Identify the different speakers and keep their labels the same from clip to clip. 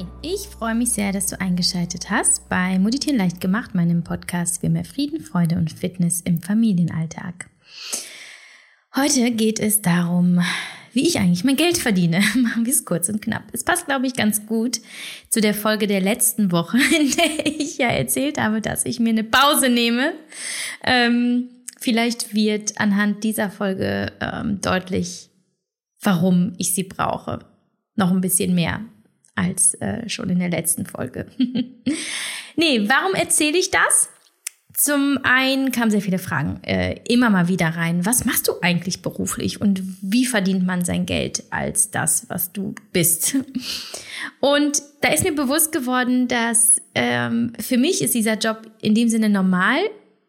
Speaker 1: Hi, ich freue mich sehr, dass du eingeschaltet hast bei Meditieren leicht gemacht, meinem Podcast für mehr Frieden, Freude und Fitness im Familienalltag. Heute geht es darum, wie ich eigentlich mein Geld verdiene. Machen wir es kurz und knapp. Es passt, glaube ich, ganz gut zu der Folge der letzten Woche, in der ich ja erzählt habe, dass ich mir eine Pause nehme. Ähm, vielleicht wird anhand dieser Folge ähm, deutlich, warum ich sie brauche. Noch ein bisschen mehr als äh, schon in der letzten Folge. nee, warum erzähle ich das? Zum einen kamen sehr viele Fragen äh, immer mal wieder rein. Was machst du eigentlich beruflich und wie verdient man sein Geld als das, was du bist? Und da ist mir bewusst geworden, dass ähm, für mich ist dieser Job in dem Sinne normal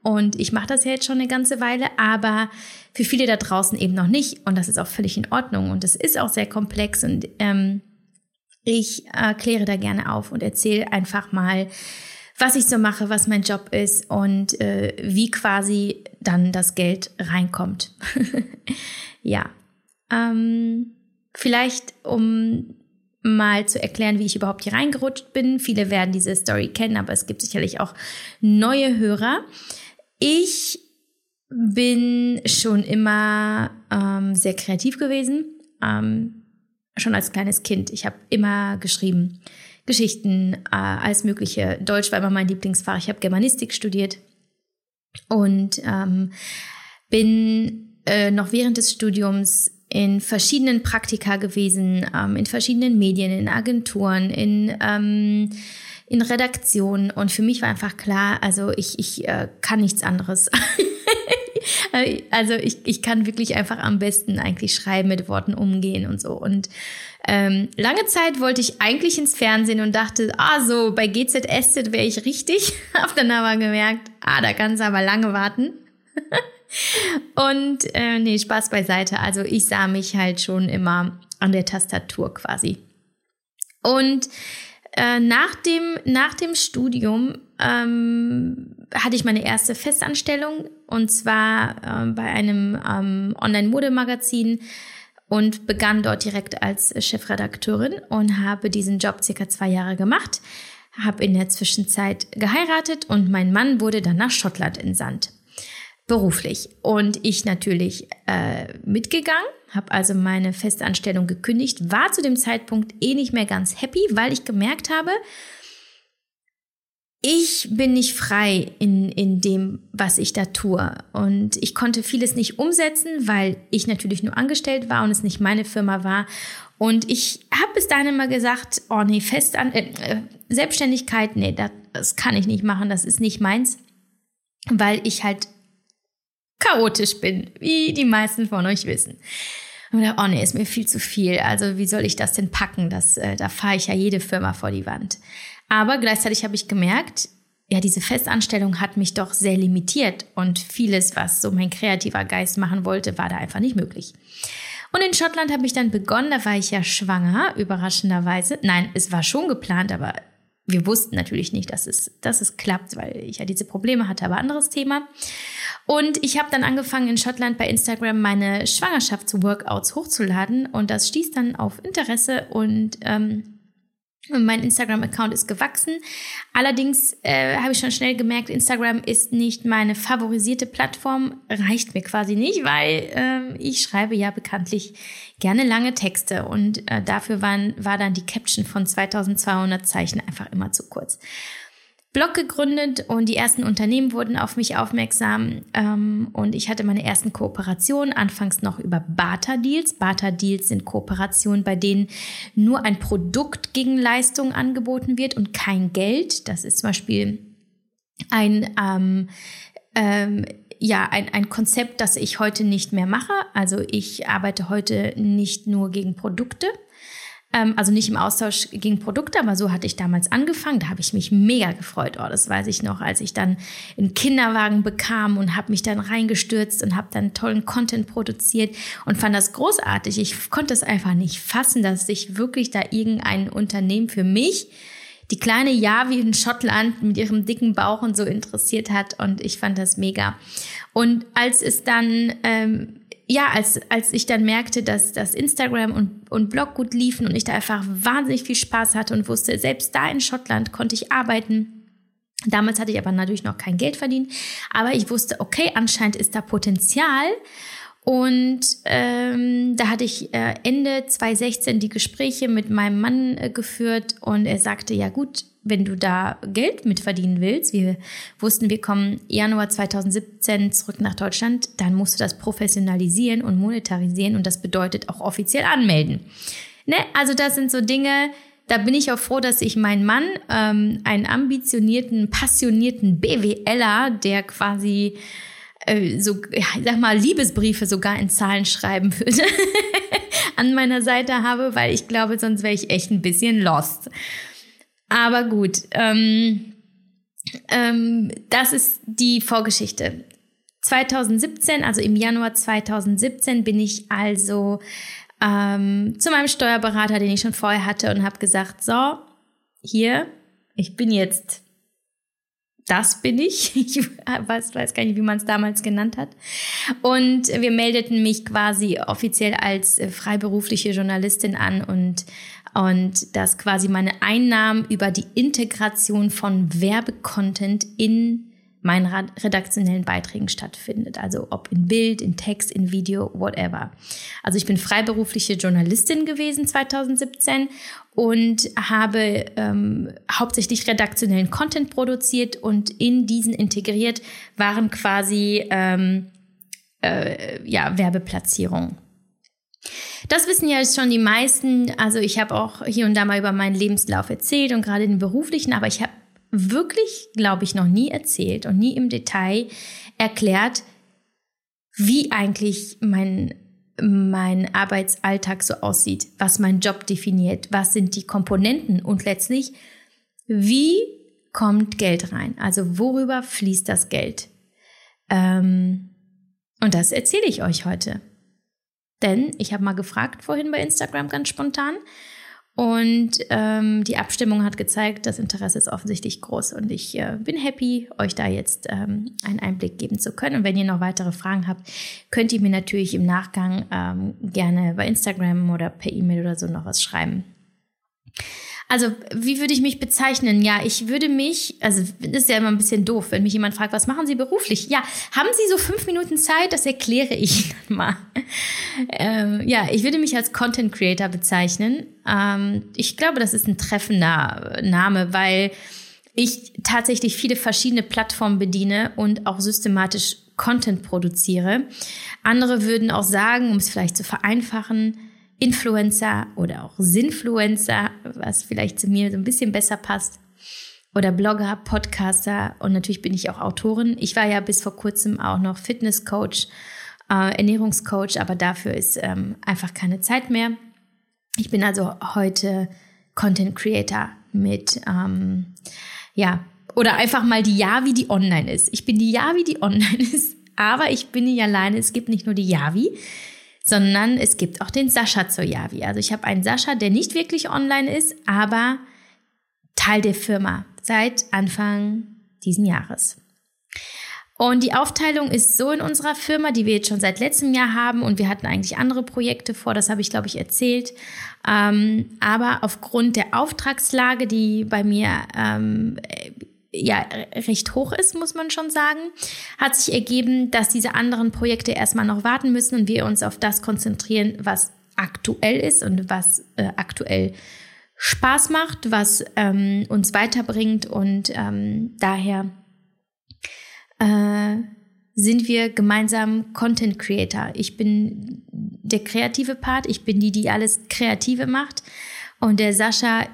Speaker 1: und ich mache das ja jetzt schon eine ganze Weile, aber für viele da draußen eben noch nicht und das ist auch völlig in Ordnung und es ist auch sehr komplex und ähm, ich erkläre da gerne auf und erzähle einfach mal, was ich so mache, was mein Job ist und äh, wie quasi dann das Geld reinkommt. ja. Ähm, vielleicht, um mal zu erklären, wie ich überhaupt hier reingerutscht bin. Viele werden diese Story kennen, aber es gibt sicherlich auch neue Hörer. Ich bin schon immer ähm, sehr kreativ gewesen. Ähm, schon als kleines Kind. Ich habe immer geschrieben. Geschichten, äh, alles Mögliche. Deutsch war immer mein Lieblingsfach. Ich habe Germanistik studiert und ähm, bin äh, noch während des Studiums in verschiedenen Praktika gewesen, ähm, in verschiedenen Medien, in Agenturen, in, ähm, in Redaktionen. Und für mich war einfach klar, also ich, ich äh, kann nichts anderes. also ich, ich kann wirklich einfach am besten eigentlich schreiben, mit Worten umgehen und so. Und ähm, lange Zeit wollte ich eigentlich ins Fernsehen und dachte, ah, so bei GZSZ wäre ich richtig. Hab dann aber gemerkt, ah, da kannst du aber lange warten. und äh, nee, Spaß beiseite. Also ich sah mich halt schon immer an der Tastatur quasi. Und äh, nach, dem, nach dem Studium ähm, hatte ich meine erste Festanstellung und zwar ähm, bei einem ähm, Online-Modemagazin und begann dort direkt als Chefredakteurin und habe diesen Job circa zwei Jahre gemacht, habe in der Zwischenzeit geheiratet und mein Mann wurde dann nach Schottland entsandt beruflich. Und ich natürlich äh, mitgegangen, habe also meine Festanstellung gekündigt, war zu dem Zeitpunkt eh nicht mehr ganz happy, weil ich gemerkt habe, ich bin nicht frei in, in dem, was ich da tue. Und ich konnte vieles nicht umsetzen, weil ich natürlich nur angestellt war und es nicht meine Firma war. Und ich habe bis dahin immer gesagt, oh nee, Festan äh, äh, Selbstständigkeit, nee, das, das kann ich nicht machen, das ist nicht meins, weil ich halt chaotisch bin, wie die meisten von euch wissen. Und oh nee, ist mir viel zu viel. Also wie soll ich das denn packen? Das, äh, da fahre ich ja jede Firma vor die Wand. Aber gleichzeitig habe ich gemerkt, ja, diese Festanstellung hat mich doch sehr limitiert und vieles, was so mein kreativer Geist machen wollte, war da einfach nicht möglich. Und in Schottland habe ich dann begonnen, da war ich ja schwanger, überraschenderweise. Nein, es war schon geplant, aber wir wussten natürlich nicht, dass es, dass es klappt, weil ich ja diese Probleme hatte, aber anderes Thema. Und ich habe dann angefangen in Schottland bei Instagram meine Schwangerschaftsworkouts hochzuladen und das stieß dann auf Interesse und ähm, mein Instagram-Account ist gewachsen. Allerdings äh, habe ich schon schnell gemerkt, Instagram ist nicht meine favorisierte Plattform, reicht mir quasi nicht, weil äh, ich schreibe ja bekanntlich gerne lange Texte und äh, dafür waren, war dann die Caption von 2200 Zeichen einfach immer zu kurz. Blog gegründet und die ersten Unternehmen wurden auf mich aufmerksam ähm, und ich hatte meine ersten Kooperationen, anfangs noch über Barter-Deals. Barter-Deals sind Kooperationen, bei denen nur ein Produkt gegen Leistung angeboten wird und kein Geld. Das ist zum Beispiel ein, ähm, ähm, ja, ein, ein Konzept, das ich heute nicht mehr mache. Also ich arbeite heute nicht nur gegen Produkte, ähm, also nicht im Austausch gegen Produkte, aber so hatte ich damals angefangen. Da habe ich mich mega gefreut. Oh, das weiß ich noch, als ich dann einen Kinderwagen bekam und habe mich dann reingestürzt und habe dann tollen Content produziert und fand das großartig. Ich konnte es einfach nicht fassen, dass sich wirklich da irgendein Unternehmen für mich die kleine Javi in Schottland mit ihrem dicken Bauch und so interessiert hat und ich fand das mega. Und als es dann ähm, ja, als, als ich dann merkte, dass das Instagram und, und Blog gut liefen und ich da einfach wahnsinnig viel Spaß hatte und wusste, selbst da in Schottland konnte ich arbeiten. Damals hatte ich aber natürlich noch kein Geld verdient, aber ich wusste, okay, anscheinend ist da Potenzial. Und ähm, da hatte ich äh, Ende 2016 die Gespräche mit meinem Mann äh, geführt und er sagte, ja gut, wenn du da Geld mit verdienen willst, wir wussten, wir kommen Januar 2017 zurück nach Deutschland, dann musst du das professionalisieren und monetarisieren und das bedeutet auch offiziell anmelden. Ne? Also das sind so Dinge, da bin ich auch froh, dass ich meinen Mann, ähm, einen ambitionierten, passionierten BWLer, der quasi äh, so, ja, ich sag mal, Liebesbriefe sogar in Zahlen schreiben würde, an meiner Seite habe, weil ich glaube, sonst wäre ich echt ein bisschen lost. Aber gut, ähm, ähm, das ist die Vorgeschichte. 2017, also im Januar 2017, bin ich also ähm, zu meinem Steuerberater, den ich schon vorher hatte, und habe gesagt, so, hier, ich bin jetzt, das bin ich. Ich weiß, weiß gar nicht, wie man es damals genannt hat. Und wir meldeten mich quasi offiziell als äh, freiberufliche Journalistin an und und dass quasi meine Einnahmen über die Integration von Werbecontent in meinen redaktionellen Beiträgen stattfindet. Also ob in Bild, in Text, in Video, whatever. Also ich bin freiberufliche Journalistin gewesen 2017 und habe ähm, hauptsächlich redaktionellen Content produziert und in diesen integriert waren quasi ähm, äh, ja, Werbeplatzierungen. Das wissen ja schon die meisten. Also ich habe auch hier und da mal über meinen Lebenslauf erzählt und gerade den beruflichen, aber ich habe wirklich, glaube ich, noch nie erzählt und nie im Detail erklärt, wie eigentlich mein, mein Arbeitsalltag so aussieht, was mein Job definiert, was sind die Komponenten und letztlich, wie kommt Geld rein? Also worüber fließt das Geld? Ähm, und das erzähle ich euch heute. Denn ich habe mal gefragt vorhin bei Instagram ganz spontan und ähm, die Abstimmung hat gezeigt, das Interesse ist offensichtlich groß und ich äh, bin happy, euch da jetzt ähm, einen Einblick geben zu können. Und wenn ihr noch weitere Fragen habt, könnt ihr mir natürlich im Nachgang ähm, gerne bei Instagram oder per E-Mail oder so noch was schreiben. Also, wie würde ich mich bezeichnen? Ja, ich würde mich, also ist ja immer ein bisschen doof, wenn mich jemand fragt, was machen Sie beruflich? Ja, haben Sie so fünf Minuten Zeit? Das erkläre ich dann mal. Ähm, ja, ich würde mich als Content Creator bezeichnen. Ähm, ich glaube, das ist ein treffender Name, weil ich tatsächlich viele verschiedene Plattformen bediene und auch systematisch Content produziere. Andere würden auch sagen, um es vielleicht zu vereinfachen, Influencer oder auch Sinfluencer, was vielleicht zu mir so ein bisschen besser passt. Oder Blogger, Podcaster und natürlich bin ich auch Autorin. Ich war ja bis vor kurzem auch noch Fitnesscoach, äh, Ernährungscoach, aber dafür ist ähm, einfach keine Zeit mehr. Ich bin also heute Content Creator mit, ähm, ja, oder einfach mal die Yavi, die online ist. Ich bin die Yavi, die online ist, aber ich bin nicht alleine. Es gibt nicht nur die Yavi, sondern es gibt auch den Sascha zur Yavi. Also ich habe einen Sascha, der nicht wirklich online ist, aber Teil der Firma seit Anfang diesen Jahres. Und die Aufteilung ist so in unserer Firma, die wir jetzt schon seit letztem Jahr haben und wir hatten eigentlich andere Projekte vor, das habe ich, glaube ich, erzählt. Ähm, aber aufgrund der Auftragslage, die bei mir ähm, ja recht hoch ist, muss man schon sagen, hat sich ergeben, dass diese anderen Projekte erstmal noch warten müssen und wir uns auf das konzentrieren, was aktuell ist und was äh, aktuell Spaß macht, was ähm, uns weiterbringt. Und ähm, daher äh, sind wir gemeinsam Content Creator. Ich bin der kreative Part, ich bin die, die alles Kreative macht. Und der Sascha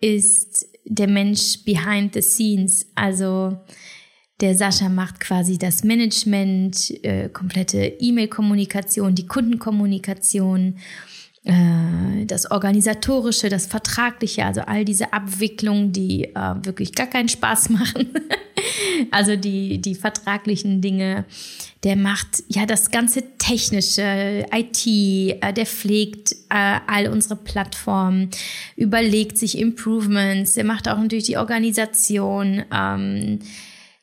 Speaker 1: ist der Mensch behind the scenes. Also der Sascha macht quasi das Management, äh, komplette E-Mail-Kommunikation, die Kundenkommunikation, äh, das Organisatorische, das Vertragliche, also all diese Abwicklungen, die äh, wirklich gar keinen Spaß machen. also die, die vertraglichen Dinge. Der macht ja das ganze technische, IT, äh, der pflegt äh, all unsere Plattformen, überlegt sich Improvements, der macht auch natürlich die Organisation. Ähm,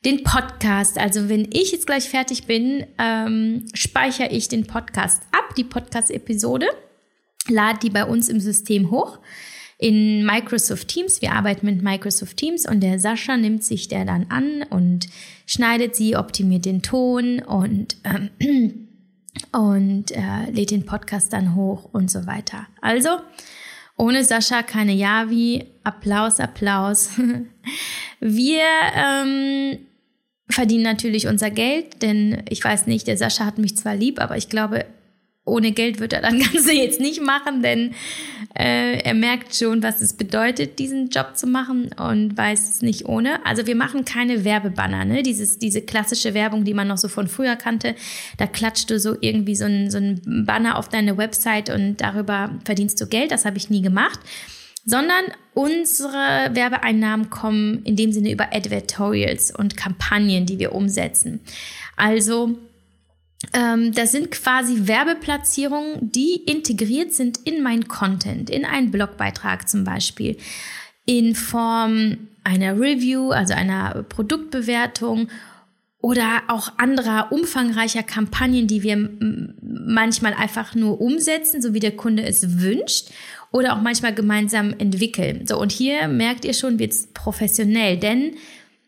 Speaker 1: den Podcast. Also wenn ich jetzt gleich fertig bin, ähm, speichere ich den Podcast ab, die Podcast-Episode, lade die bei uns im System hoch in Microsoft Teams. Wir arbeiten mit Microsoft Teams und der Sascha nimmt sich der dann an und schneidet sie, optimiert den Ton und ähm, und äh, lädt den Podcast dann hoch und so weiter. Also ohne Sascha keine Javi. Applaus, Applaus. Wir ähm, verdienen natürlich unser Geld, denn ich weiß nicht, der Sascha hat mich zwar lieb, aber ich glaube, ohne Geld wird er das Ganze jetzt nicht machen, denn äh, er merkt schon, was es bedeutet, diesen Job zu machen und weiß es nicht ohne. Also wir machen keine Werbebanner, ne? Dieses, diese klassische Werbung, die man noch so von früher kannte. Da klatscht du so irgendwie so ein, so ein Banner auf deine Website und darüber verdienst du Geld. Das habe ich nie gemacht. Sondern unsere Werbeeinnahmen kommen in dem Sinne über Advertorials und Kampagnen, die wir umsetzen. Also ähm, das sind quasi Werbeplatzierungen, die integriert sind in mein Content, in einen Blogbeitrag zum Beispiel, in Form einer Review, also einer Produktbewertung oder auch anderer umfangreicher Kampagnen, die wir manchmal einfach nur umsetzen, so wie der Kunde es wünscht oder auch manchmal gemeinsam entwickeln. So, und hier merkt ihr schon, wird es professionell, denn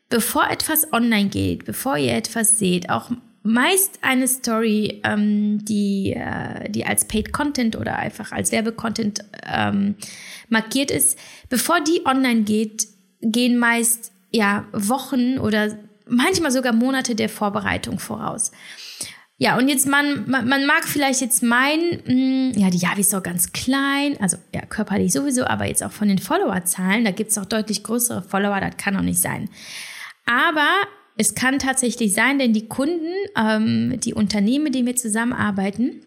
Speaker 1: bevor etwas online geht, bevor ihr etwas seht, auch meist eine Story, ähm, die, äh, die als Paid Content oder einfach als Werbecontent ähm, markiert ist. Bevor die online geht, gehen meist ja Wochen oder manchmal sogar Monate der Vorbereitung voraus. Ja, und jetzt man, man, man mag vielleicht jetzt meinen, mh, hm, ja, die Javi ist doch ganz klein, also ja, körperlich sowieso, aber jetzt auch von den Followerzahlen, da gibt es auch deutlich größere Follower, das kann doch nicht sein. Aber es kann tatsächlich sein, denn die Kunden, ähm, die Unternehmen, mit denen zusammenarbeiten,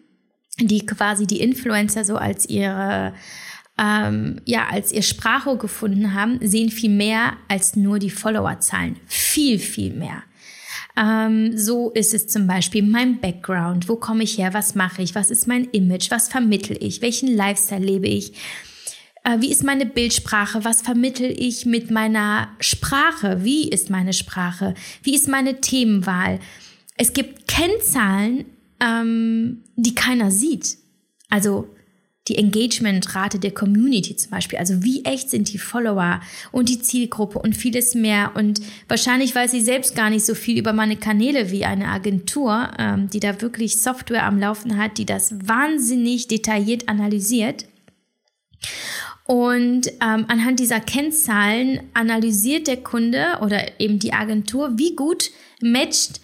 Speaker 1: die quasi die Influencer so als ihre ähm, ja, als ihr Sprachrohr gefunden haben, sehen viel mehr als nur die Followerzahlen. Viel, viel mehr. Ähm, so ist es zum Beispiel mein Background. Wo komme ich her? Was mache ich? Was ist mein Image? Was vermittel ich? Welchen Lifestyle lebe ich? Äh, wie ist meine Bildsprache? Was vermittel ich mit meiner Sprache? Wie ist meine Sprache? Wie ist meine Themenwahl? Es gibt Kennzahlen, ähm, die keiner sieht. Also die Engagementrate der Community zum Beispiel. Also wie echt sind die Follower und die Zielgruppe und vieles mehr. Und wahrscheinlich weiß ich selbst gar nicht so viel über meine Kanäle wie eine Agentur, ähm, die da wirklich Software am Laufen hat, die das wahnsinnig detailliert analysiert. Und ähm, anhand dieser Kennzahlen analysiert der Kunde oder eben die Agentur, wie gut matcht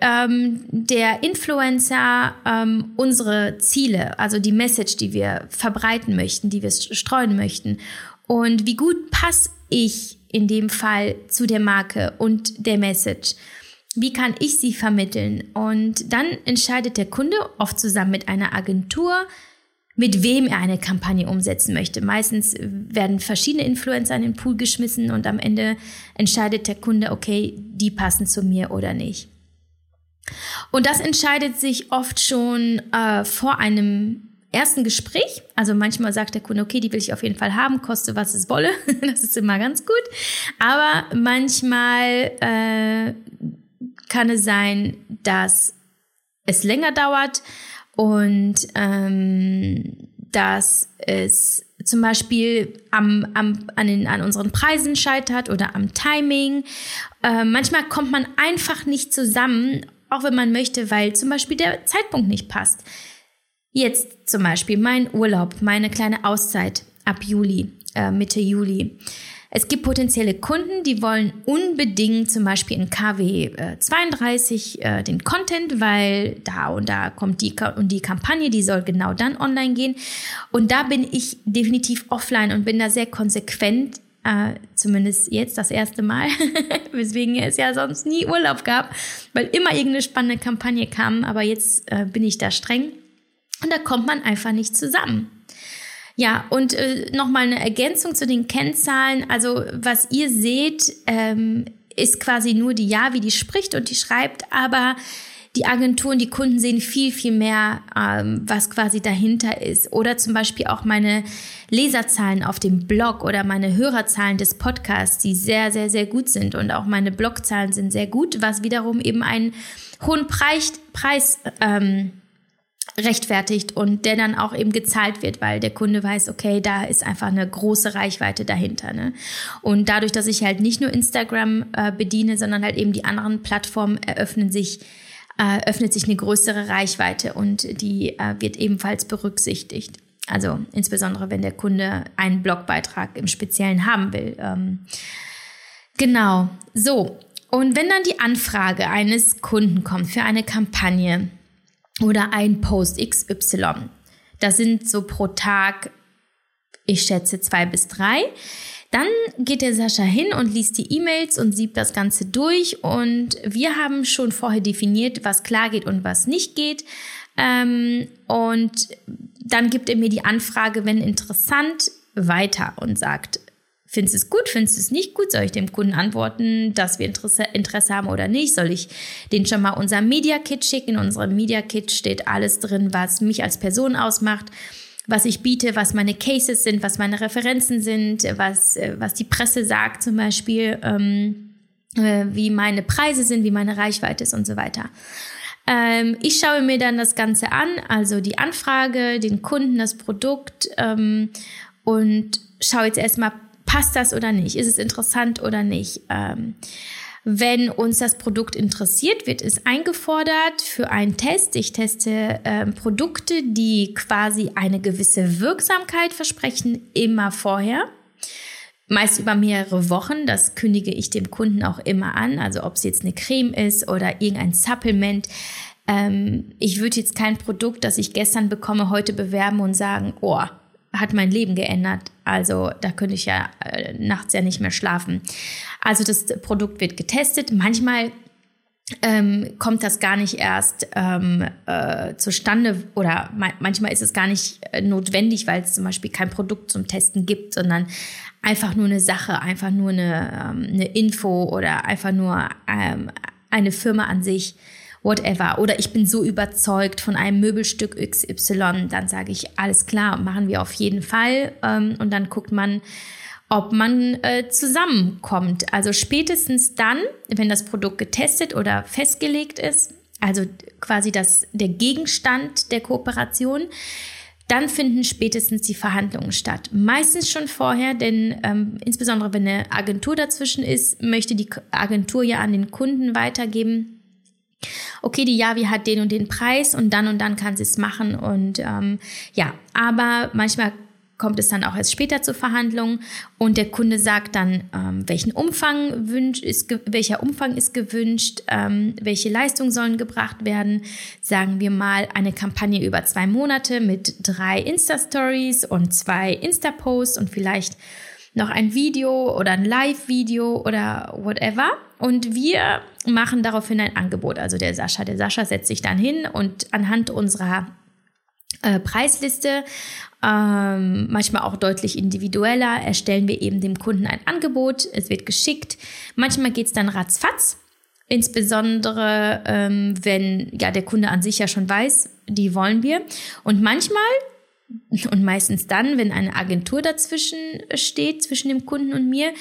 Speaker 1: ähm, der Influencer ähm, unsere Ziele, also die Message, die wir verbreiten möchten, die wir streuen möchten. Und wie gut passe ich in dem Fall zu der Marke und der Message? Wie kann ich sie vermitteln? Und dann entscheidet der Kunde oft zusammen mit einer Agentur, mit wem er eine Kampagne umsetzen möchte. Meistens werden verschiedene Influencer in den Pool geschmissen und am Ende entscheidet der Kunde, okay, die passen zu mir oder nicht. Und das entscheidet sich oft schon äh, vor einem ersten Gespräch. Also manchmal sagt der Kunde, okay, die will ich auf jeden Fall haben, koste was es wolle. das ist immer ganz gut. Aber manchmal äh, kann es sein, dass es länger dauert und ähm, dass es zum Beispiel am, am, an, den, an unseren Preisen scheitert oder am Timing. Äh, manchmal kommt man einfach nicht zusammen, auch wenn man möchte, weil zum Beispiel der Zeitpunkt nicht passt. Jetzt zum Beispiel mein Urlaub, meine kleine Auszeit ab Juli, äh, Mitte Juli. Es gibt potenzielle Kunden, die wollen unbedingt zum Beispiel in KW äh, 32 äh, den Content, weil da und da kommt die und die Kampagne, die soll genau dann online gehen. Und da bin ich definitiv offline und bin da sehr konsequent äh, zumindest jetzt das erste Mal, weswegen es ja sonst nie Urlaub gab, weil immer irgendeine spannende Kampagne kam, aber jetzt äh, bin ich da streng und da kommt man einfach nicht zusammen. Ja, und äh, nochmal eine Ergänzung zu den Kennzahlen. Also was ihr seht, ähm, ist quasi nur die Ja, wie die spricht und die schreibt, aber die Agenturen, die Kunden sehen viel, viel mehr, ähm, was quasi dahinter ist. Oder zum Beispiel auch meine Leserzahlen auf dem Blog oder meine Hörerzahlen des Podcasts, die sehr, sehr, sehr gut sind. Und auch meine Blogzahlen sind sehr gut, was wiederum eben einen hohen Preis, Preis ähm, rechtfertigt und der dann auch eben gezahlt wird, weil der Kunde weiß, okay, da ist einfach eine große Reichweite dahinter. Ne? Und dadurch, dass ich halt nicht nur Instagram äh, bediene, sondern halt eben die anderen Plattformen eröffnen sich äh, öffnet sich eine größere Reichweite und die äh, wird ebenfalls berücksichtigt. Also insbesondere, wenn der Kunde einen Blogbeitrag im Speziellen haben will. Ähm, genau, so. Und wenn dann die Anfrage eines Kunden kommt für eine Kampagne, oder ein Post XY. Das sind so pro Tag, ich schätze, zwei bis drei. Dann geht der Sascha hin und liest die E-Mails und sieht das Ganze durch. Und wir haben schon vorher definiert, was klar geht und was nicht geht. Ähm, und dann gibt er mir die Anfrage, wenn interessant, weiter und sagt, Findest du es gut? Findest du es nicht gut? Soll ich dem Kunden antworten, dass wir Interesse, Interesse haben oder nicht? Soll ich den schon mal unser Media Kit schicken? In unserem Media Kit steht alles drin, was mich als Person ausmacht, was ich biete, was meine Cases sind, was meine Referenzen sind, was, äh, was die Presse sagt zum Beispiel, ähm, äh, wie meine Preise sind, wie meine Reichweite ist und so weiter. Ähm, ich schaue mir dann das Ganze an, also die Anfrage, den Kunden, das Produkt ähm, und schaue jetzt erstmal passt das oder nicht? Ist es interessant oder nicht? Ähm, wenn uns das Produkt interessiert, wird es eingefordert für einen Test. Ich teste ähm, Produkte, die quasi eine gewisse Wirksamkeit versprechen, immer vorher. Meist über mehrere Wochen. Das kündige ich dem Kunden auch immer an. Also ob es jetzt eine Creme ist oder irgendein Supplement. Ähm, ich würde jetzt kein Produkt, das ich gestern bekomme, heute bewerben und sagen, oh, hat mein Leben geändert. Also da könnte ich ja äh, nachts ja nicht mehr schlafen. Also das Produkt wird getestet. Manchmal ähm, kommt das gar nicht erst ähm, äh, zustande oder ma manchmal ist es gar nicht äh, notwendig, weil es zum Beispiel kein Produkt zum Testen gibt, sondern einfach nur eine Sache, einfach nur eine, ähm, eine Info oder einfach nur ähm, eine Firma an sich whatever. Oder ich bin so überzeugt von einem Möbelstück XY, dann sage ich, alles klar, machen wir auf jeden Fall. Ähm, und dann guckt man, ob man äh, zusammenkommt. Also spätestens dann, wenn das Produkt getestet oder festgelegt ist, also quasi das, der Gegenstand der Kooperation, dann finden spätestens die Verhandlungen statt. Meistens schon vorher, denn ähm, insbesondere wenn eine Agentur dazwischen ist, möchte die Agentur ja an den Kunden weitergeben, okay, die Yavi hat den und den Preis und dann und dann kann sie es machen. Und ähm, ja, aber manchmal kommt es dann auch erst später zur Verhandlung und der Kunde sagt dann, ähm, welchen Umfang wünscht, ist, welcher Umfang ist gewünscht, ähm, welche Leistungen sollen gebracht werden. Sagen wir mal eine Kampagne über zwei Monate mit drei Insta-Stories und zwei Insta-Posts und vielleicht noch ein Video oder ein Live-Video oder whatever. Und wir machen daraufhin ein Angebot. Also der Sascha, der Sascha setzt sich dann hin und anhand unserer äh, Preisliste, ähm, manchmal auch deutlich individueller, erstellen wir eben dem Kunden ein Angebot. Es wird geschickt. Manchmal geht es dann ratzfatz. Insbesondere, ähm, wenn ja der Kunde an sich ja schon weiß, die wollen wir. Und manchmal und meistens dann, wenn eine Agentur dazwischen steht, zwischen dem Kunden und mir,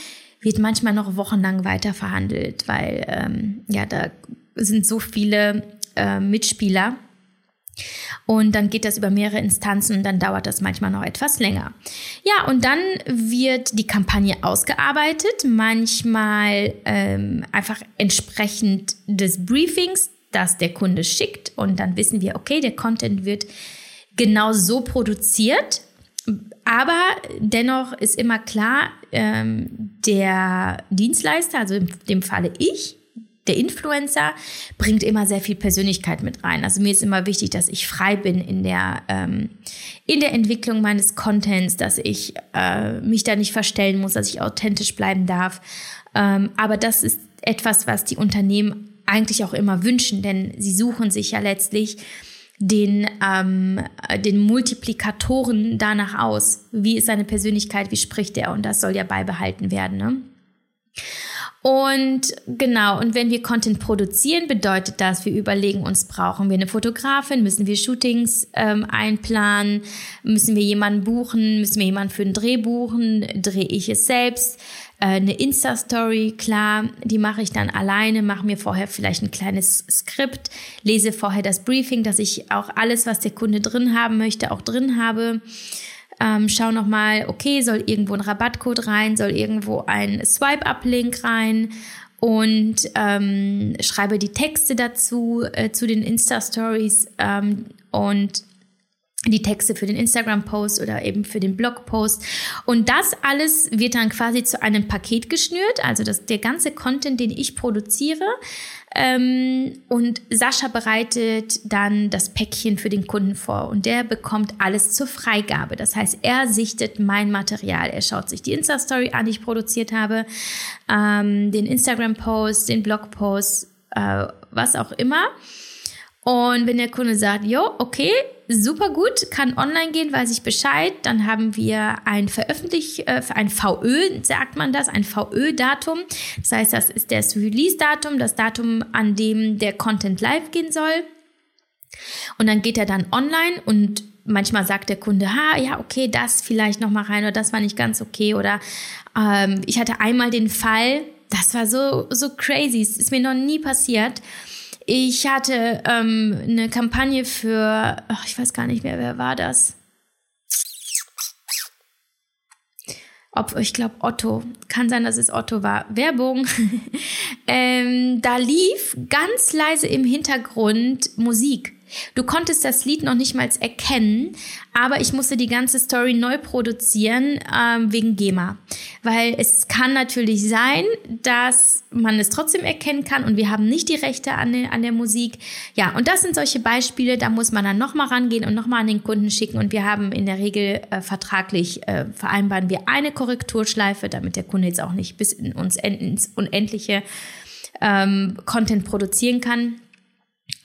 Speaker 1: wird manchmal noch wochenlang weiter verhandelt, weil ähm, ja, da sind so viele äh, Mitspieler. Und dann geht das über mehrere Instanzen und dann dauert das manchmal noch etwas länger. Ja, und dann wird die Kampagne ausgearbeitet, manchmal ähm, einfach entsprechend des Briefings, das der Kunde schickt. Und dann wissen wir, okay, der Content wird genau so produziert. Aber dennoch ist immer klar, ähm, der Dienstleister, also in dem Falle ich, der Influencer bringt immer sehr viel Persönlichkeit mit rein. Also mir ist immer wichtig, dass ich frei bin in der, ähm, in der Entwicklung meines Contents, dass ich äh, mich da nicht verstellen muss, dass ich authentisch bleiben darf. Ähm, aber das ist etwas, was die Unternehmen eigentlich auch immer wünschen, denn sie suchen sich ja letztlich den, ähm, den Multiplikatoren danach aus. Wie ist seine Persönlichkeit, wie spricht er? Und das soll ja beibehalten werden. Ne? Und genau, und wenn wir Content produzieren, bedeutet das, wir überlegen uns, brauchen wir eine Fotografin, müssen wir Shootings ähm, einplanen, müssen wir jemanden buchen, müssen wir jemanden für einen Dreh buchen, drehe ich es selbst, eine Insta-Story, klar, die mache ich dann alleine, mache mir vorher vielleicht ein kleines Skript, lese vorher das Briefing, dass ich auch alles, was der Kunde drin haben möchte, auch drin habe. Ähm, schau nochmal, okay, soll irgendwo ein Rabattcode rein, soll irgendwo ein Swipe-Up-Link rein und ähm, schreibe die Texte dazu, äh, zu den Insta-Stories ähm, und die Texte für den Instagram-Post oder eben für den Blog-Post. Und das alles wird dann quasi zu einem Paket geschnürt, also das, der ganze Content, den ich produziere, ähm, und Sascha bereitet dann das Päckchen für den Kunden vor und der bekommt alles zur Freigabe. Das heißt, er sichtet mein Material. Er schaut sich die Insta-Story an, die ich produziert habe, ähm, den Instagram-Post, den Blog-Post, äh, was auch immer. Und wenn der Kunde sagt, jo, okay, super gut, kann online gehen, weiß ich Bescheid, dann haben wir ein Veröffentlich, äh, ein VÖ, sagt man das, ein VÖ-Datum. Das heißt, das ist das Release-Datum, das Datum, an dem der Content live gehen soll. Und dann geht er dann online und manchmal sagt der Kunde, ha, ja, okay, das vielleicht noch mal rein oder das war nicht ganz okay oder ähm, ich hatte einmal den Fall, das war so so crazy, es ist mir noch nie passiert. Ich hatte ähm, eine Kampagne für, ach, ich weiß gar nicht mehr, wer war das? Ob, ich glaube Otto, kann sein, dass es Otto war. Werbung. ähm, da lief ganz leise im Hintergrund Musik. Du konntest das Lied noch nicht mal erkennen, aber ich musste die ganze Story neu produzieren ähm, wegen GEMA. Weil es kann natürlich sein, dass man es trotzdem erkennen kann und wir haben nicht die Rechte an, der, an der Musik. Ja, und das sind solche Beispiele, da muss man dann nochmal rangehen und nochmal an den Kunden schicken und wir haben in der Regel äh, vertraglich äh, vereinbaren wir eine Korrekturschleife, damit der Kunde jetzt auch nicht bis in uns ins Unendliche ähm, Content produzieren kann.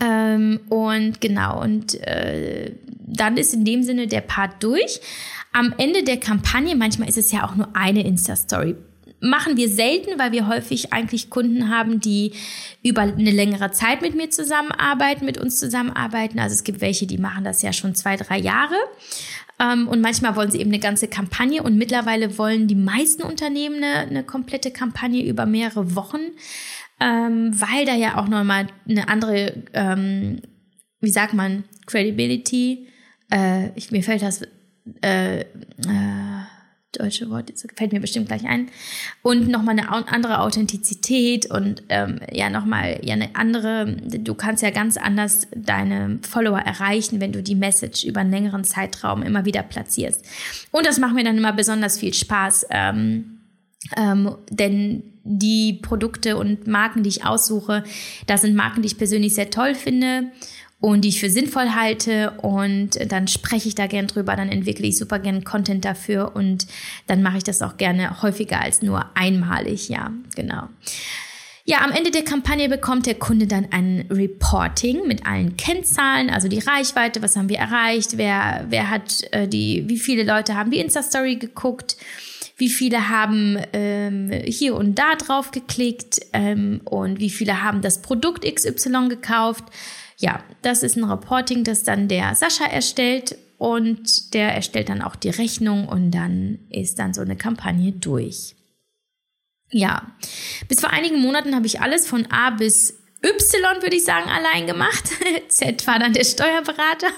Speaker 1: Ähm, und genau, und äh, dann ist in dem Sinne der Part durch. Am Ende der Kampagne, manchmal ist es ja auch nur eine Insta-Story. Machen wir selten, weil wir häufig eigentlich Kunden haben, die über eine längere Zeit mit mir zusammenarbeiten, mit uns zusammenarbeiten. Also es gibt welche, die machen das ja schon zwei, drei Jahre. Ähm, und manchmal wollen sie eben eine ganze Kampagne. Und mittlerweile wollen die meisten Unternehmen eine, eine komplette Kampagne über mehrere Wochen ähm, weil da ja auch nochmal eine andere, ähm, wie sagt man, Credibility, äh, ich, mir fällt das äh, äh, deutsche Wort, jetzt fällt mir bestimmt gleich ein, und nochmal eine andere Authentizität und ähm, ja nochmal ja eine andere, du kannst ja ganz anders deine Follower erreichen, wenn du die Message über einen längeren Zeitraum immer wieder platzierst. Und das macht mir dann immer besonders viel Spaß, ähm, ähm, denn die Produkte und Marken, die ich aussuche, das sind Marken, die ich persönlich sehr toll finde und die ich für sinnvoll halte und dann spreche ich da gern drüber, dann entwickle ich super gern Content dafür und dann mache ich das auch gerne häufiger als nur einmalig, ja, genau. Ja, am Ende der Kampagne bekommt der Kunde dann ein Reporting mit allen Kennzahlen, also die Reichweite, was haben wir erreicht, wer, wer hat äh, die, wie viele Leute haben die Insta-Story geguckt, wie viele haben ähm, hier und da drauf geklickt ähm, und wie viele haben das Produkt XY gekauft. Ja, das ist ein Reporting, das dann der Sascha erstellt und der erstellt dann auch die Rechnung und dann ist dann so eine Kampagne durch. Ja, bis vor einigen Monaten habe ich alles von A bis Y, würde ich sagen, allein gemacht. Z war dann der Steuerberater.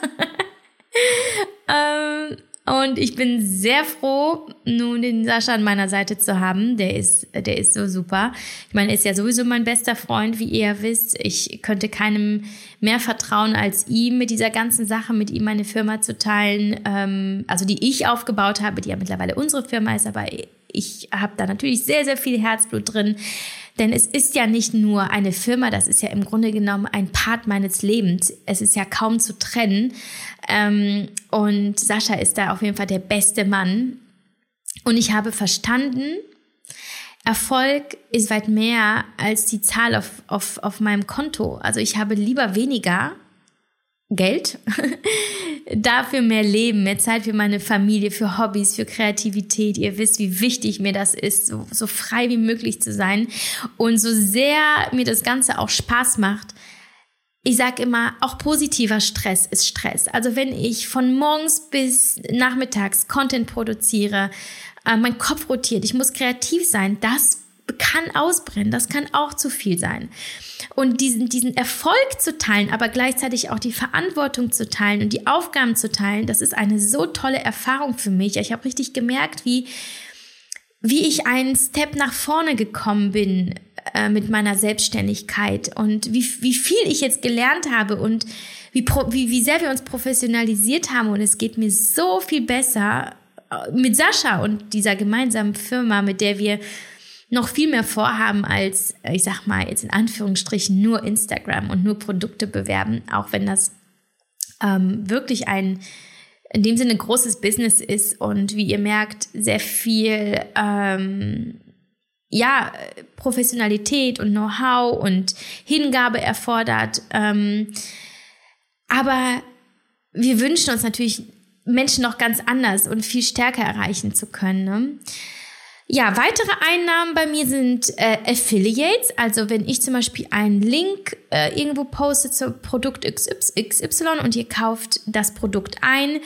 Speaker 1: ähm, und ich bin sehr froh, nun den Sascha an meiner Seite zu haben. Der ist, der ist so super. Ich meine, er ist ja sowieso mein bester Freund, wie ihr ja wisst. Ich könnte keinem mehr vertrauen als ihm, mit dieser ganzen Sache, mit ihm meine Firma zu teilen. Ähm, also die ich aufgebaut habe, die ja mittlerweile unsere Firma ist, aber ich habe da natürlich sehr, sehr viel Herzblut drin. Denn es ist ja nicht nur eine Firma, das ist ja im Grunde genommen ein Part meines Lebens. Es ist ja kaum zu trennen. Ähm, und Sascha ist da auf jeden Fall der beste Mann. Und ich habe verstanden, Erfolg ist weit mehr als die Zahl auf, auf, auf meinem Konto. Also ich habe lieber weniger Geld, dafür mehr Leben, mehr Zeit für meine Familie, für Hobbys, für Kreativität. Ihr wisst, wie wichtig mir das ist, so, so frei wie möglich zu sein. Und so sehr mir das Ganze auch Spaß macht, ich sage immer, auch positiver Stress ist Stress. Also wenn ich von morgens bis nachmittags Content produziere, äh, mein Kopf rotiert, ich muss kreativ sein, das kann ausbrennen, das kann auch zu viel sein. Und diesen, diesen Erfolg zu teilen, aber gleichzeitig auch die Verantwortung zu teilen und die Aufgaben zu teilen, das ist eine so tolle Erfahrung für mich. Ich habe richtig gemerkt, wie, wie ich einen Step nach vorne gekommen bin äh, mit meiner Selbstständigkeit und wie, wie viel ich jetzt gelernt habe und wie, wie, wie sehr wir uns professionalisiert haben. Und es geht mir so viel besser äh, mit Sascha und dieser gemeinsamen Firma, mit der wir noch viel mehr vorhaben als, ich sag mal, jetzt in Anführungsstrichen nur Instagram und nur Produkte bewerben, auch wenn das ähm, wirklich ein in dem Sinne großes Business ist und wie ihr merkt, sehr viel ähm, ja, Professionalität und Know-how und Hingabe erfordert. Ähm, aber wir wünschen uns natürlich, Menschen noch ganz anders und viel stärker erreichen zu können. Ne? Ja, weitere Einnahmen bei mir sind äh, Affiliates. Also wenn ich zum Beispiel einen Link äh, irgendwo poste zu Produkt XY und ihr kauft das Produkt ein,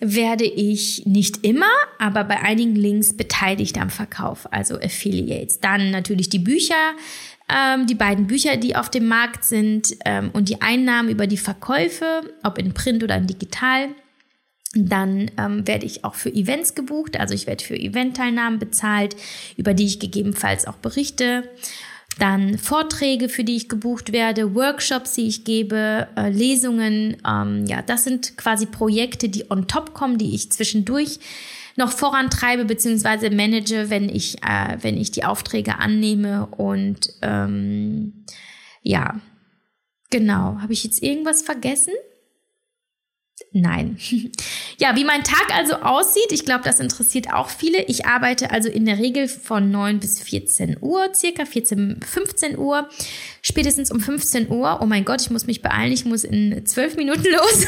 Speaker 1: werde ich nicht immer, aber bei einigen Links beteiligt am Verkauf, also Affiliates. Dann natürlich die Bücher, ähm, die beiden Bücher, die auf dem Markt sind ähm, und die Einnahmen über die Verkäufe, ob in Print oder in digital. Dann ähm, werde ich auch für Events gebucht, also ich werde für Eventteilnahmen bezahlt, über die ich gegebenenfalls auch berichte. Dann Vorträge, für die ich gebucht werde, Workshops, die ich gebe, äh, Lesungen. Ähm, ja, das sind quasi Projekte, die on top kommen, die ich zwischendurch noch vorantreibe bzw. manage, wenn ich, äh, wenn ich die Aufträge annehme. Und ähm, ja, genau. Habe ich jetzt irgendwas vergessen? Nein. Ja, wie mein Tag also aussieht, ich glaube, das interessiert auch viele. Ich arbeite also in der Regel von 9 bis 14 Uhr, circa 14, 15 Uhr, spätestens um 15 Uhr. Oh mein Gott, ich muss mich beeilen, ich muss in 12 Minuten los,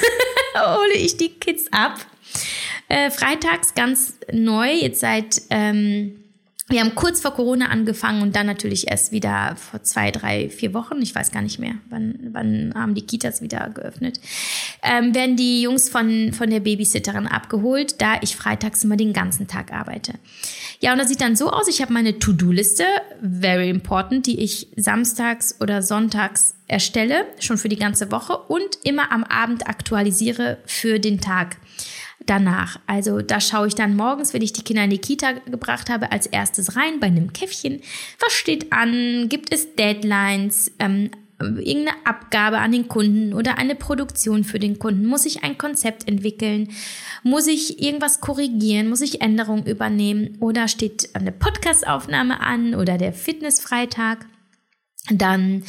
Speaker 1: hole ich die Kids ab. Äh, freitags ganz neu, jetzt seit... Ähm, wir haben kurz vor Corona angefangen und dann natürlich erst wieder vor zwei, drei, vier Wochen, ich weiß gar nicht mehr, wann, wann haben die Kitas wieder geöffnet, ähm, werden die Jungs von, von der Babysitterin abgeholt, da ich freitags immer den ganzen Tag arbeite. Ja, und das sieht dann so aus, ich habe meine To-Do-Liste, very important, die ich samstags oder sonntags erstelle, schon für die ganze Woche und immer am Abend aktualisiere für den Tag danach. Also da schaue ich dann morgens, wenn ich die Kinder in die Kita gebracht habe, als erstes rein bei einem Käffchen. Was steht an? Gibt es Deadlines? Ähm, irgendeine Abgabe an den Kunden oder eine Produktion für den Kunden? Muss ich ein Konzept entwickeln? Muss ich irgendwas korrigieren? Muss ich Änderungen übernehmen? Oder steht eine Podcastaufnahme an oder der Fitnessfreitag? Dann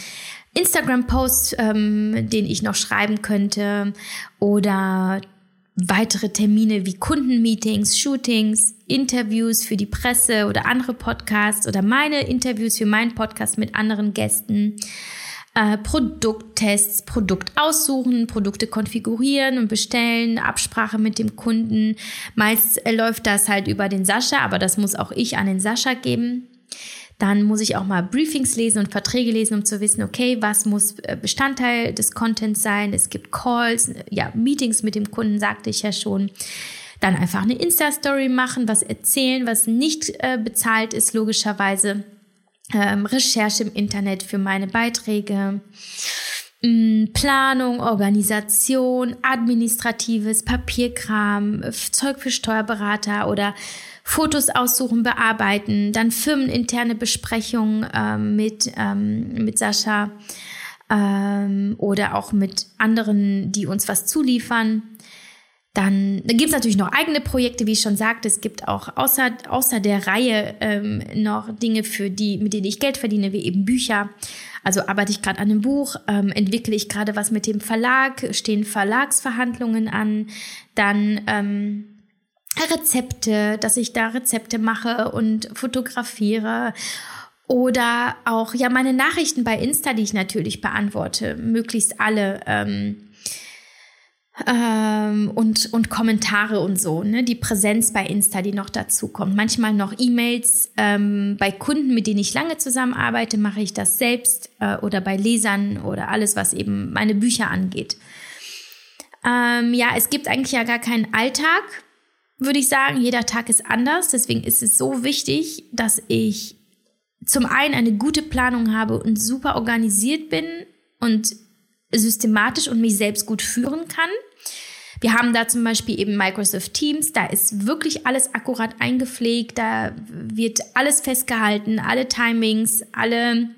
Speaker 1: Instagram-Post, ähm, den ich noch schreiben könnte oder weitere Termine wie Kundenmeetings, Shootings, Interviews für die Presse oder andere Podcasts oder meine Interviews für meinen Podcast mit anderen Gästen. Äh, Produkttests, Produkt aussuchen, Produkte konfigurieren und bestellen, Absprache mit dem Kunden. Meist äh, läuft das halt über den Sascha, aber das muss auch ich an den Sascha geben. Dann muss ich auch mal Briefings lesen und Verträge lesen, um zu wissen, okay, was muss äh, Bestandteil des Contents sein. Es gibt Calls, ja, Meetings mit dem Kunden, sagte ich ja schon. Dann einfach eine Insta-Story machen, was erzählen, was nicht äh, bezahlt ist, logischerweise. Ähm, Recherche im Internet für meine Beiträge. Mm, Planung, Organisation, administratives, Papierkram, Zeug für Steuerberater oder Fotos aussuchen, bearbeiten, dann firmeninterne Besprechungen ähm, mit, ähm, mit Sascha ähm, oder auch mit anderen, die uns was zuliefern. Dann, dann gibt es natürlich noch eigene Projekte, wie ich schon sagte. Es gibt auch außer, außer der Reihe ähm, noch Dinge, für die, mit denen ich Geld verdiene, wie eben Bücher. Also arbeite ich gerade an einem Buch, ähm, entwickle ich gerade was mit dem Verlag, stehen Verlagsverhandlungen an, dann ähm, Rezepte, dass ich da Rezepte mache und fotografiere. Oder auch ja meine Nachrichten bei Insta, die ich natürlich beantworte, möglichst alle. Ähm, ähm, und, und Kommentare und so, ne? die Präsenz bei Insta, die noch dazu kommt. Manchmal noch E-Mails. Ähm, bei Kunden, mit denen ich lange zusammenarbeite, mache ich das selbst äh, oder bei Lesern oder alles, was eben meine Bücher angeht. Ähm, ja, es gibt eigentlich ja gar keinen Alltag, würde ich sagen. Jeder Tag ist anders. Deswegen ist es so wichtig, dass ich zum einen eine gute Planung habe und super organisiert bin und systematisch und mich selbst gut führen kann. Wir haben da zum Beispiel eben Microsoft Teams, da ist wirklich alles akkurat eingepflegt, da wird alles festgehalten, alle Timings, alle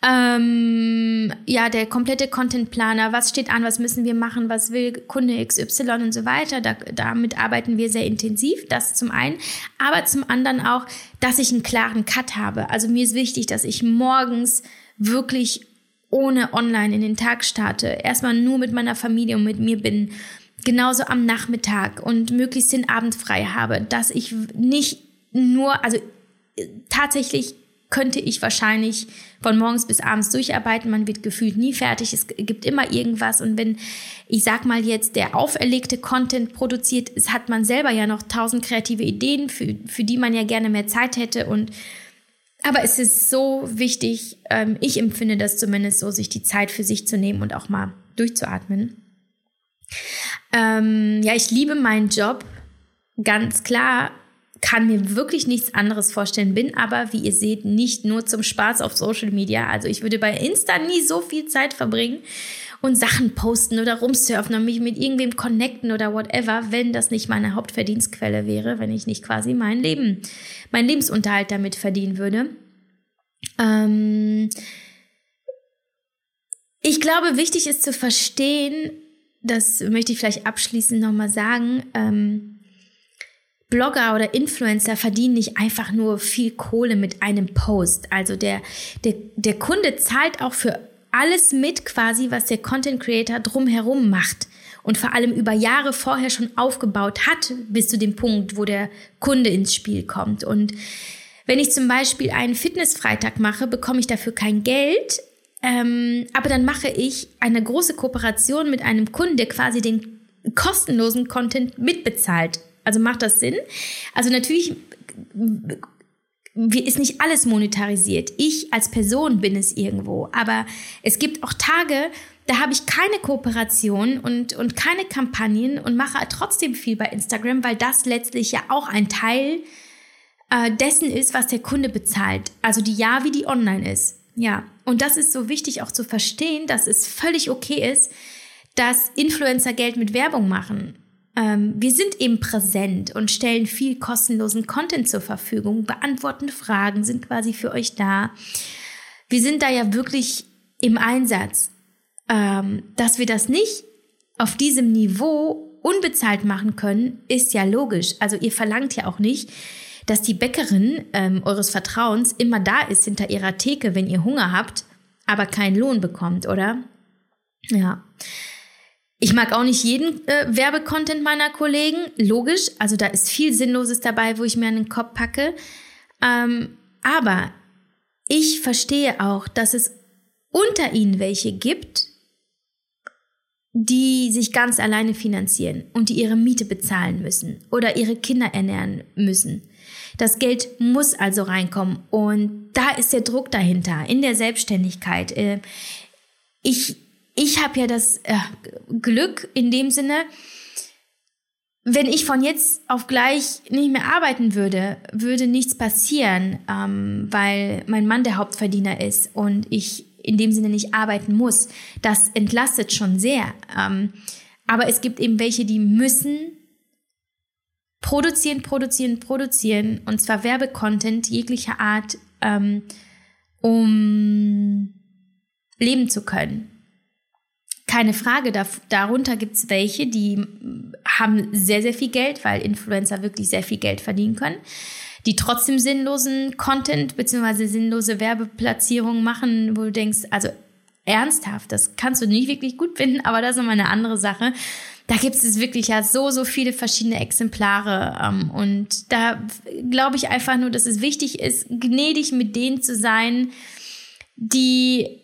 Speaker 1: ähm, ja, der komplette Contentplaner, was steht an, was müssen wir machen, was will Kunde XY und so weiter. Da, damit arbeiten wir sehr intensiv, das zum einen. Aber zum anderen auch, dass ich einen klaren Cut habe. Also mir ist wichtig, dass ich morgens wirklich ohne online in den Tag starte, erstmal nur mit meiner Familie und mit mir bin, genauso am Nachmittag und möglichst den Abend frei habe, dass ich nicht nur, also tatsächlich könnte ich wahrscheinlich von morgens bis abends durcharbeiten. Man wird gefühlt nie fertig. Es gibt immer irgendwas. Und wenn, ich sag mal jetzt, der auferlegte Content produziert ist, hat man selber ja noch tausend kreative Ideen, für, für die man ja gerne mehr Zeit hätte. Und aber es ist so wichtig, ähm, ich empfinde das zumindest so, sich die Zeit für sich zu nehmen und auch mal durchzuatmen. Ähm, ja, ich liebe meinen Job, ganz klar, kann mir wirklich nichts anderes vorstellen, bin aber, wie ihr seht, nicht nur zum Spaß auf Social Media. Also ich würde bei Insta nie so viel Zeit verbringen und Sachen posten oder rumsurfen und mich mit irgendwem connecten oder whatever, wenn das nicht meine Hauptverdienstquelle wäre, wenn ich nicht quasi mein Leben, mein Lebensunterhalt damit verdienen würde. Ähm ich glaube, wichtig ist zu verstehen, das möchte ich vielleicht abschließend nochmal sagen, ähm Blogger oder Influencer verdienen nicht einfach nur viel Kohle mit einem Post. Also der, der, der Kunde zahlt auch für alles mit quasi, was der Content Creator drumherum macht und vor allem über Jahre vorher schon aufgebaut hat, bis zu dem Punkt, wo der Kunde ins Spiel kommt. Und wenn ich zum Beispiel einen Fitnessfreitag mache, bekomme ich dafür kein Geld, ähm, aber dann mache ich eine große Kooperation mit einem Kunden, der quasi den kostenlosen Content mitbezahlt. Also macht das Sinn? Also natürlich ist nicht alles monetarisiert. Ich als Person bin es irgendwo. Aber es gibt auch Tage, da habe ich keine Kooperation und, und keine Kampagnen und mache trotzdem viel bei Instagram, weil das letztlich ja auch ein Teil äh, dessen ist, was der Kunde bezahlt. Also die Ja, wie die online ist. Ja. Und das ist so wichtig auch zu verstehen, dass es völlig okay ist, dass Influencer Geld mit Werbung machen ähm, wir sind eben präsent und stellen viel kostenlosen Content zur Verfügung, beantworten Fragen, sind quasi für euch da. Wir sind da ja wirklich im Einsatz. Ähm, dass wir das nicht auf diesem Niveau unbezahlt machen können, ist ja logisch. Also ihr verlangt ja auch nicht, dass die Bäckerin ähm, eures Vertrauens immer da ist hinter ihrer Theke, wenn ihr Hunger habt, aber keinen Lohn bekommt, oder? Ja. Ich mag auch nicht jeden äh, Werbecontent meiner Kollegen, logisch. Also da ist viel Sinnloses dabei, wo ich mir an den Kopf packe. Ähm, aber ich verstehe auch, dass es unter ihnen welche gibt, die sich ganz alleine finanzieren und die ihre Miete bezahlen müssen oder ihre Kinder ernähren müssen. Das Geld muss also reinkommen und da ist der Druck dahinter in der Selbstständigkeit. Äh, ich ich habe ja das äh, Glück in dem Sinne, wenn ich von jetzt auf gleich nicht mehr arbeiten würde, würde nichts passieren, ähm, weil mein Mann der Hauptverdiener ist und ich in dem Sinne nicht arbeiten muss. Das entlastet schon sehr. Ähm, aber es gibt eben welche, die müssen produzieren, produzieren, produzieren und zwar Werbecontent jeglicher Art, ähm, um leben zu können. Keine Frage, da, darunter gibt es welche, die haben sehr, sehr viel Geld, weil Influencer wirklich sehr viel Geld verdienen können, die trotzdem sinnlosen Content bzw. sinnlose Werbeplatzierungen machen, wo du denkst, also ernsthaft, das kannst du nicht wirklich gut finden, aber das ist nochmal eine andere Sache. Da gibt es wirklich ja so, so viele verschiedene Exemplare. Ähm, und da glaube ich einfach nur, dass es wichtig ist, gnädig mit denen zu sein, die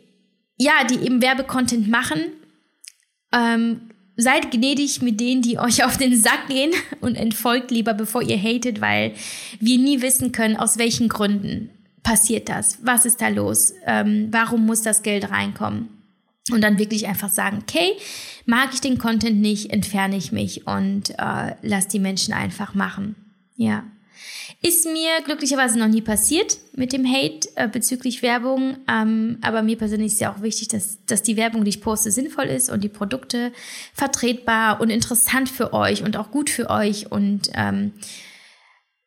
Speaker 1: ja, die eben Werbecontent machen ähm, seid gnädig mit denen, die euch auf den Sack gehen und entfolgt lieber, bevor ihr hatet, weil wir nie wissen können, aus welchen Gründen passiert das, was ist da los, ähm, warum muss das Geld reinkommen. Und dann wirklich einfach sagen, okay, mag ich den Content nicht, entferne ich mich und äh, lass die Menschen einfach machen. Ja. Ist mir glücklicherweise noch nie passiert mit dem Hate äh, bezüglich Werbung. Ähm, aber mir persönlich ist ja auch wichtig, dass, dass die Werbung, die ich poste, sinnvoll ist und die Produkte vertretbar und interessant für euch und auch gut für euch. Und, ähm,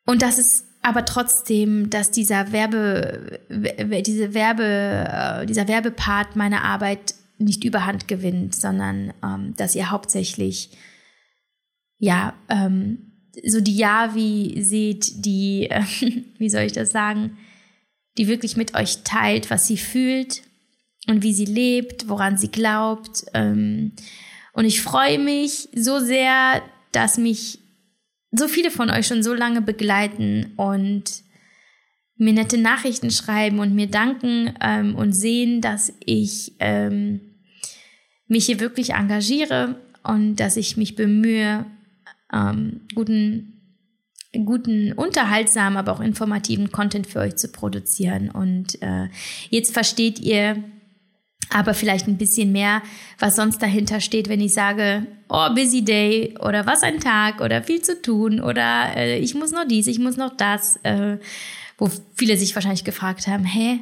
Speaker 1: und das ist aber trotzdem, dass dieser Werbe, diese Werbe, äh, dieser Werbepart meiner Arbeit nicht überhand gewinnt, sondern ähm, dass ihr hauptsächlich ja ähm, so die Yavi seht, die, wie soll ich das sagen, die wirklich mit euch teilt, was sie fühlt und wie sie lebt, woran sie glaubt. Ähm, und ich freue mich so sehr, dass mich so viele von euch schon so lange begleiten und mir nette Nachrichten schreiben und mir danken ähm, und sehen, dass ich ähm, mich hier wirklich engagiere und dass ich mich bemühe, ähm, guten, guten, unterhaltsamen, aber auch informativen Content für euch zu produzieren. Und äh, jetzt versteht ihr aber vielleicht ein bisschen mehr, was sonst dahinter steht, wenn ich sage, oh, busy day oder was ein Tag oder viel zu tun oder äh, ich muss noch dies, ich muss noch das, äh, wo viele sich wahrscheinlich gefragt haben, hä,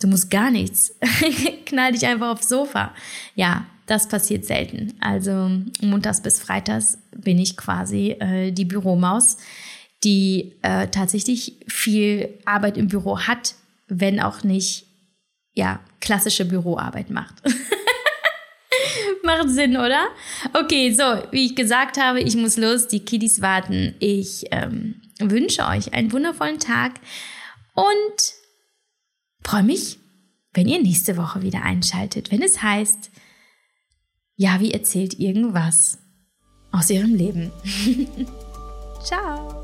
Speaker 1: du musst gar nichts, knall dich einfach aufs Sofa. Ja, das passiert selten. Also montags bis freitags bin ich quasi äh, die Büromaus, die äh, tatsächlich viel Arbeit im Büro hat, wenn auch nicht ja klassische Büroarbeit macht. Macht Sinn, oder? Okay, so, wie ich gesagt habe, ich muss los, die Kiddies warten. Ich ähm, wünsche euch einen wundervollen Tag und freue mich, wenn ihr nächste Woche wieder einschaltet, wenn es heißt, Javi erzählt irgendwas aus ihrem Leben. Ciao.